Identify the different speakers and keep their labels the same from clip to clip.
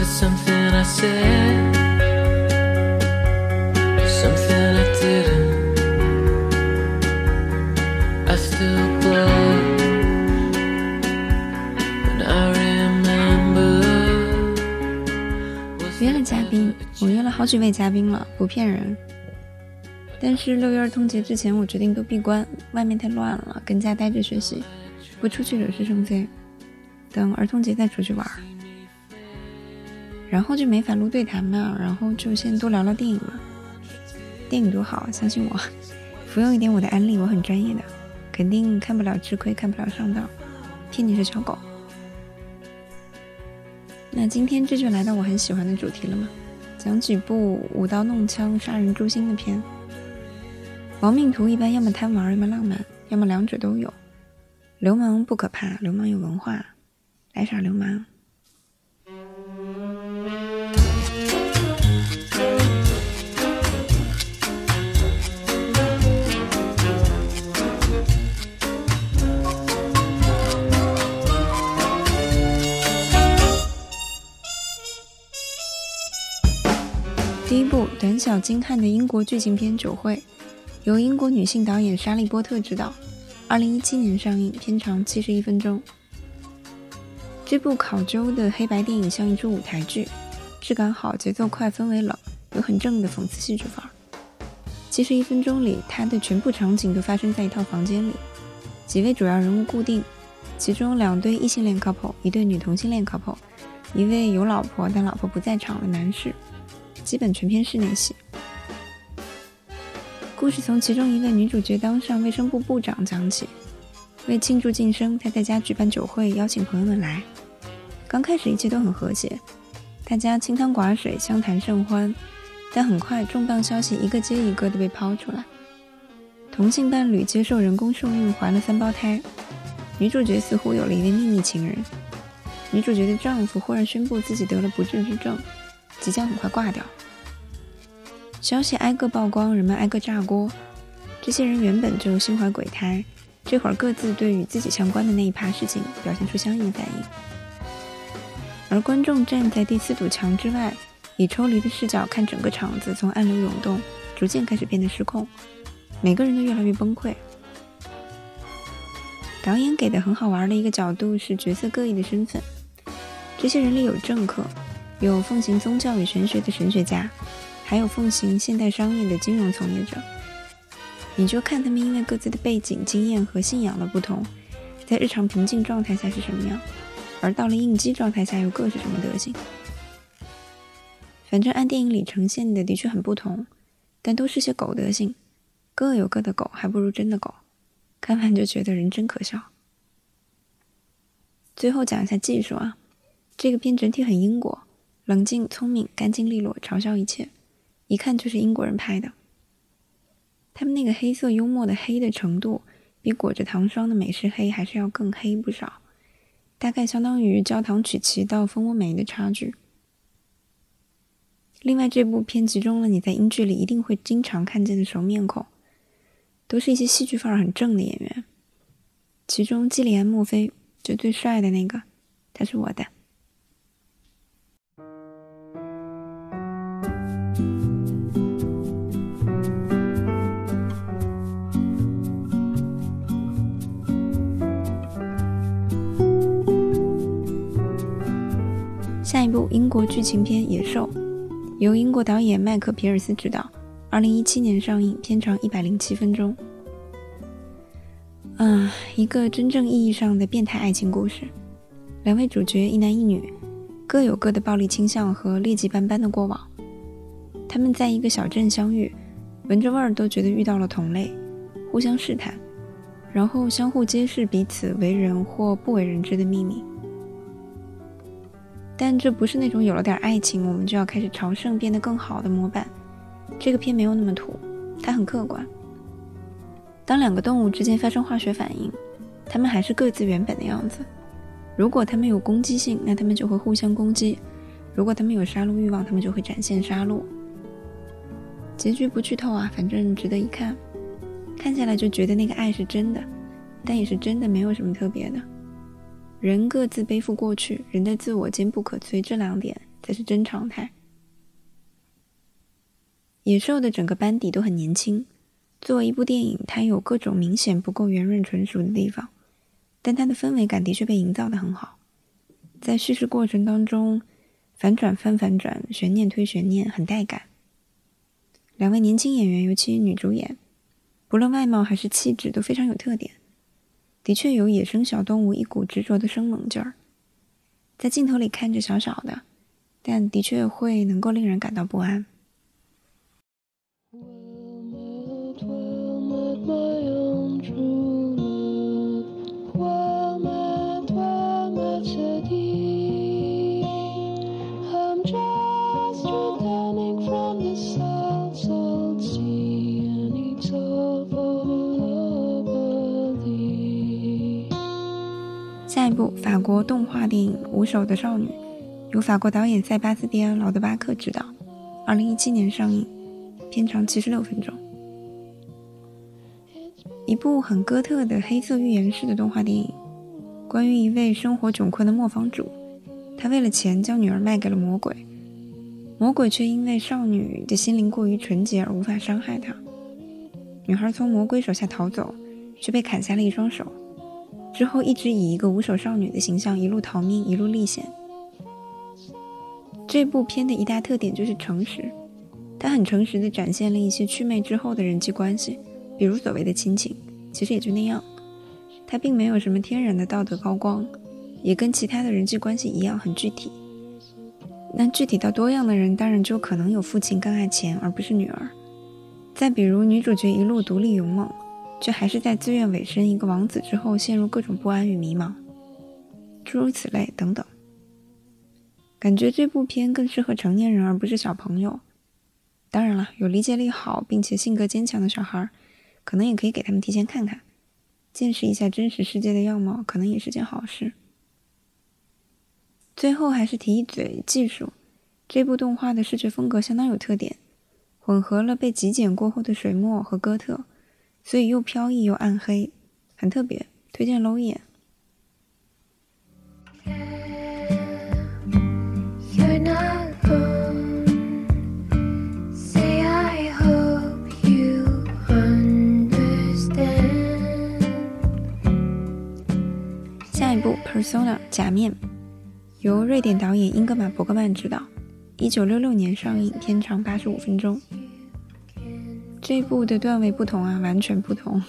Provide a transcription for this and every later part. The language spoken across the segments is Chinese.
Speaker 1: it something I said? Something I didn't. I still blow. When I remember.
Speaker 2: 约了嘉宾，我约了好几位嘉宾了，不骗人。但是六一儿童节之前，我决定都闭关，外面太乱了，跟家待着学习，不出去惹是生非。等儿童节再出去玩。然后就没法录对谈嘛，然后就先多聊聊电影嘛。电影多好，相信我，服用一点我的安利，我很专业的，肯定看不了吃亏，看不了上当，骗你是小狗。那今天这就来到我很喜欢的主题了嘛，讲几部舞刀弄枪、杀人诛心的片。亡命徒一般要么贪玩，要么浪漫，要么两者都有。流氓不可怕，流氓有文化，来耍流氓。小精悍的英国剧情片《酒会》，由英国女性导演莎莉波特执导，二零一七年上映，片长七十一分钟。这部考究的黑白电影像一出舞台剧，质感好，节奏快，氛围冷，有很正的讽刺戏剧范儿。七十一分钟里，它的全部场景都发生在一套房间里，几位主要人物固定，其中两对异性恋 couple，一对女同性恋 couple，一位有老婆但老婆不在场的男士。基本全篇室内戏。故事从其中一位女主角当上卫生部部长讲起。为庆祝晋升，她在家举办酒会，邀请朋友们来。刚开始一切都很和谐，大家清汤寡水，相谈甚欢。但很快，重磅消息一个接一个的被抛出来：同性伴侣接受人工受孕，怀了三胞胎；女主角似乎有了一位秘密情人；女主角的丈夫忽然宣布自己得了不治之症。即将很快挂掉。消息挨个曝光，人们挨个炸锅。这些人原本就心怀鬼胎，这会儿各自对与自己相关的那一趴事情表现出相应反应。而观众站在第四堵墙之外，以抽离的视角看整个场子，从暗流涌动，逐渐开始变得失控，每个人都越来越崩溃。导演给的很好玩的一个角度是角色各异的身份，这些人里有政客。有奉行宗教与玄学的神学家，还有奉行现代商业的金融从业者。你就看他们因为各自的背景、经验和信仰的不同，在日常平静状态下是什么样，而到了应激状态下又各是什么德行。反正按电影里呈现的的确很不同，但都是些狗德行，各有各的狗，还不如真的狗。看完就觉得人真可笑。最后讲一下技术啊，这个片整体很英国。冷静、聪明、干净利落，嘲笑一切，一看就是英国人拍的。他们那个黑色幽默的黑的程度，比裹着糖霜的美式黑还是要更黑不少，大概相当于焦糖曲奇到蜂窝煤的差距。另外，这部片集中了你在英剧里一定会经常看见的熟面孔，都是一些戏剧范儿很正的演员。其中，基里安·墨菲就最帅的那个，他是我的。英国剧情片《野兽》，由英国导演麦克皮尔斯执导，二零一七年上映，片长一百零七分钟。啊，一个真正意义上的变态爱情故事。两位主角一男一女，各有各的暴力倾向和劣迹斑斑的过往。他们在一个小镇相遇，闻着味儿都觉得遇到了同类，互相试探，然后相互揭示彼此为人或不为人知的秘密。但这不是那种有了点爱情，我们就要开始朝圣变得更好的模板。这个片没有那么土，它很客观。当两个动物之间发生化学反应，它们还是各自原本的样子。如果它们有攻击性，那它们就会互相攻击；如果它们有杀戮欲望，它们就会展现杀戮。结局不剧透啊，反正值得一看。看下来就觉得那个爱是真的，但也是真的没有什么特别的。人各自背负过去，人的自我坚不可摧，这两点才是真常态。野兽的整个班底都很年轻。作为一部电影，它有各种明显不够圆润纯熟的地方，但它的氛围感的确被营造的很好。在叙事过程当中，反转翻反转，悬念推悬念，很带感。两位年轻演员，尤其女主演，不论外貌还是气质都非常有特点，的确有野生小动物一股执着的生猛劲儿，在镜头里看着小小的，但的确会能够令人感到不安。国动画电影《无手的少女》，由法国导演塞巴斯蒂安·劳德巴克执导，二零一七年上映，片长七十六分钟。一部很哥特的黑色寓言式的动画电影，关于一位生活窘困的磨坊主，他为了钱将女儿卖给了魔鬼，魔鬼却因为少女的心灵过于纯洁而无法伤害她。女孩从魔鬼手下逃走，却被砍下了一双手。之后一直以一个无手少女的形象一路逃命，一路历险。这部片的一大特点就是诚实，它很诚实的展现了一些祛魅之后的人际关系，比如所谓的亲情，其实也就那样。它并没有什么天然的道德高光，也跟其他的人际关系一样很具体。那具体到多样的人，当然就可能有父亲更爱钱而不是女儿。再比如女主角一路独立勇猛。却还是在自愿委身一个王子之后，陷入各种不安与迷茫，诸如此类等等。感觉这部片更适合成年人，而不是小朋友。当然了，有理解力好并且性格坚强的小孩，可能也可以给他们提前看看，见识一下真实世界的样貌，可能也是件好事。最后还是提一嘴技术，这部动画的视觉风格相当有特点，混合了被极简过后的水墨和哥特。所以又飘逸又暗黑，很特别，推荐搂一眼。下一部《Persona》假面，由瑞典导演英格玛·伯格曼执导，一九六六年上映，片长八十五分钟。这部的段位不同啊，完全不同。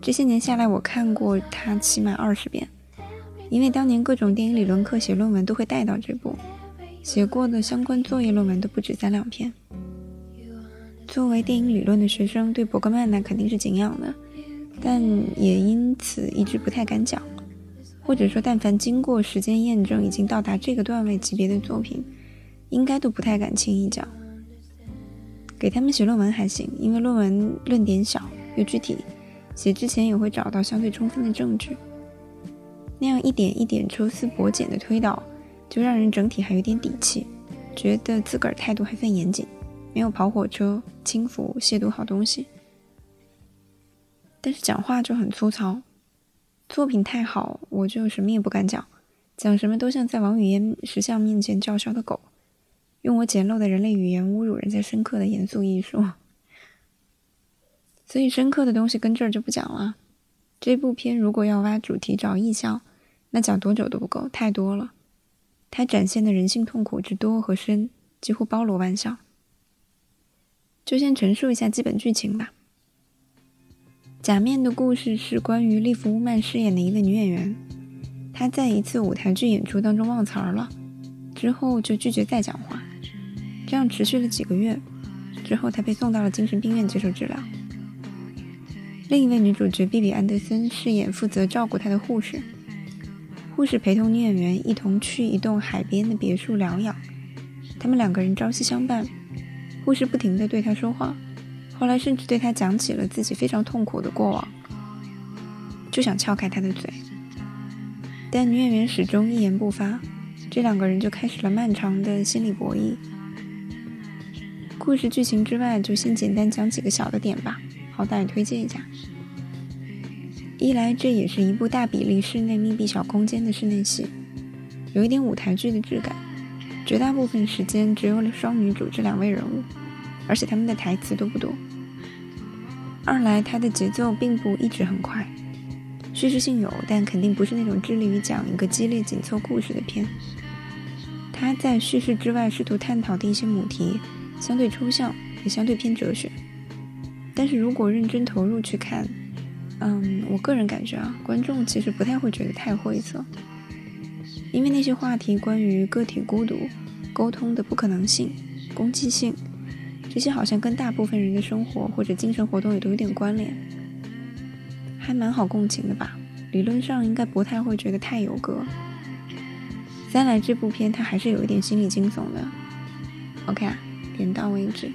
Speaker 2: 这些年下来，我看过它起码二十遍，因为当年各种电影理论课写论文都会带到这部，写过的相关作业论文都不止三两篇。作为电影理论的学生，对伯格曼那肯定是敬仰的，但也因此一直不太敢讲，或者说，但凡经过时间验证已经到达这个段位级别的作品，应该都不太敢轻易讲。给他们写论文还行，因为论文论点小又具体，写之前也会找到相对充分的证据。那样一点一点抽丝剥茧的推导，就让人整体还有点底气，觉得自个儿态度还算严谨，没有跑火车、轻浮、亵渎好东西。但是讲话就很粗糙，作品太好，我就什么也不敢讲，讲什么都像在王语嫣石像面前叫嚣的狗。用我简陋的人类语言侮辱人家深刻的严肃艺术，所以深刻的东西跟这儿就不讲了。这部片如果要挖主题找意象，那讲多久都不够，太多了。它展现的人性痛苦之多和深，几乎包罗万象。就先陈述一下基本剧情吧。假面的故事是关于利弗乌曼饰演的一位女演员，她在一次舞台剧演出当中忘词儿了，之后就拒绝再讲话。这样持续了几个月，之后她被送到了精神病院接受治疗。另一位女主角比比·安德森饰演负责照顾她的护士，护士陪同女演员一同去一栋海边的别墅疗养。他们两个人朝夕相伴，护士不停地对她说话，后来甚至对她讲起了自己非常痛苦的过往，就想撬开她的嘴，但女演员始终一言不发，这两个人就开始了漫长的心理博弈。故事剧情之外，就先简单讲几个小的点吧，好歹推荐一下。一来，这也是一部大比例室内密闭小空间的室内戏，有一点舞台剧的质感。绝大部分时间只有双女主这两位人物，而且他们的台词都不多。二来，它的节奏并不一直很快，叙事性有，但肯定不是那种致力于讲一个激烈紧凑故事的片。它在叙事之外试图探讨的一些母题，相对抽象，也相对偏哲学。但是如果认真投入去看，嗯，我个人感觉啊，观众其实不太会觉得太晦涩，因为那些话题关于个体孤独、沟通的不可能性、攻击性，这些好像跟大部分人的生活或者精神活动也都有点关联，还蛮好共情的吧？理论上应该不太会觉得太有歌。三来这部片它还是有一点心理惊悚的。OK 啊，点到为止。